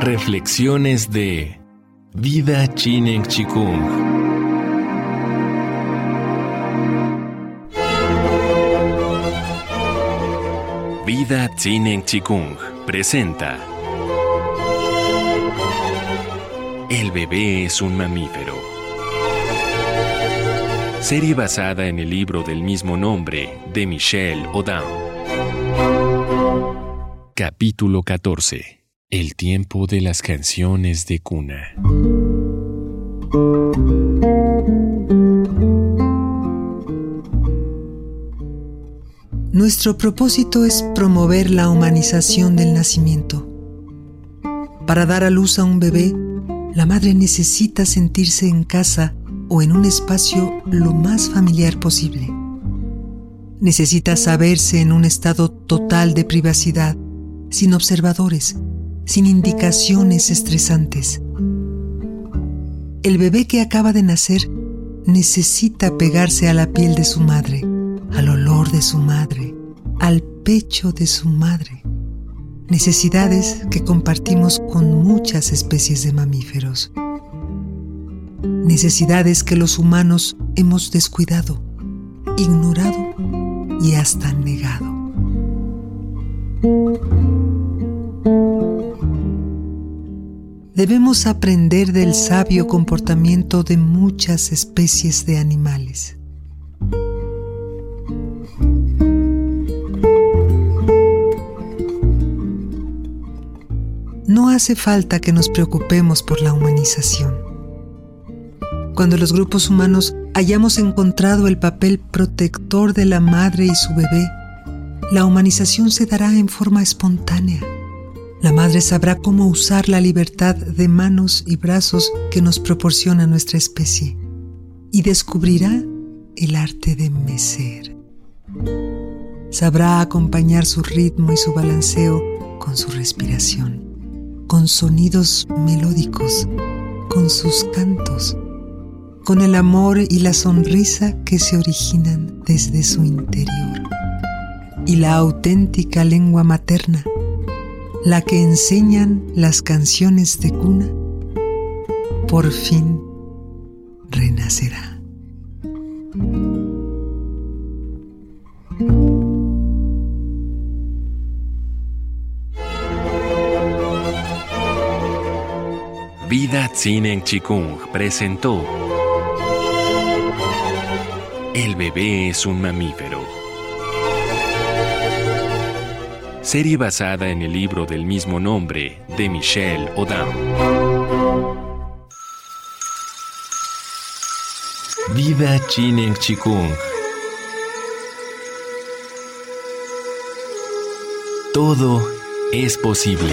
Reflexiones de Vida Chinen Chikung. Vida Chinen Chikung presenta El bebé es un mamífero. Serie basada en el libro del mismo nombre de Michelle Odin. Capítulo 14 el tiempo de las canciones de cuna. Nuestro propósito es promover la humanización del nacimiento. Para dar a luz a un bebé, la madre necesita sentirse en casa o en un espacio lo más familiar posible. Necesita saberse en un estado total de privacidad, sin observadores, sin indicaciones estresantes. El bebé que acaba de nacer necesita pegarse a la piel de su madre, al olor de su madre, al pecho de su madre. Necesidades que compartimos con muchas especies de mamíferos. Necesidades que los humanos hemos descuidado, ignorado y hasta negado. Debemos aprender del sabio comportamiento de muchas especies de animales. No hace falta que nos preocupemos por la humanización. Cuando los grupos humanos hayamos encontrado el papel protector de la madre y su bebé, la humanización se dará en forma espontánea. La madre sabrá cómo usar la libertad de manos y brazos que nos proporciona nuestra especie y descubrirá el arte de mecer. Sabrá acompañar su ritmo y su balanceo con su respiración, con sonidos melódicos, con sus cantos, con el amor y la sonrisa que se originan desde su interior y la auténtica lengua materna la que enseñan las canciones de cuna, por fin renacerá. Vida en Chikung presentó El bebé es un mamífero serie basada en el libro del mismo nombre de Michel Odin. Vida Chinen Chikung. Todo es posible.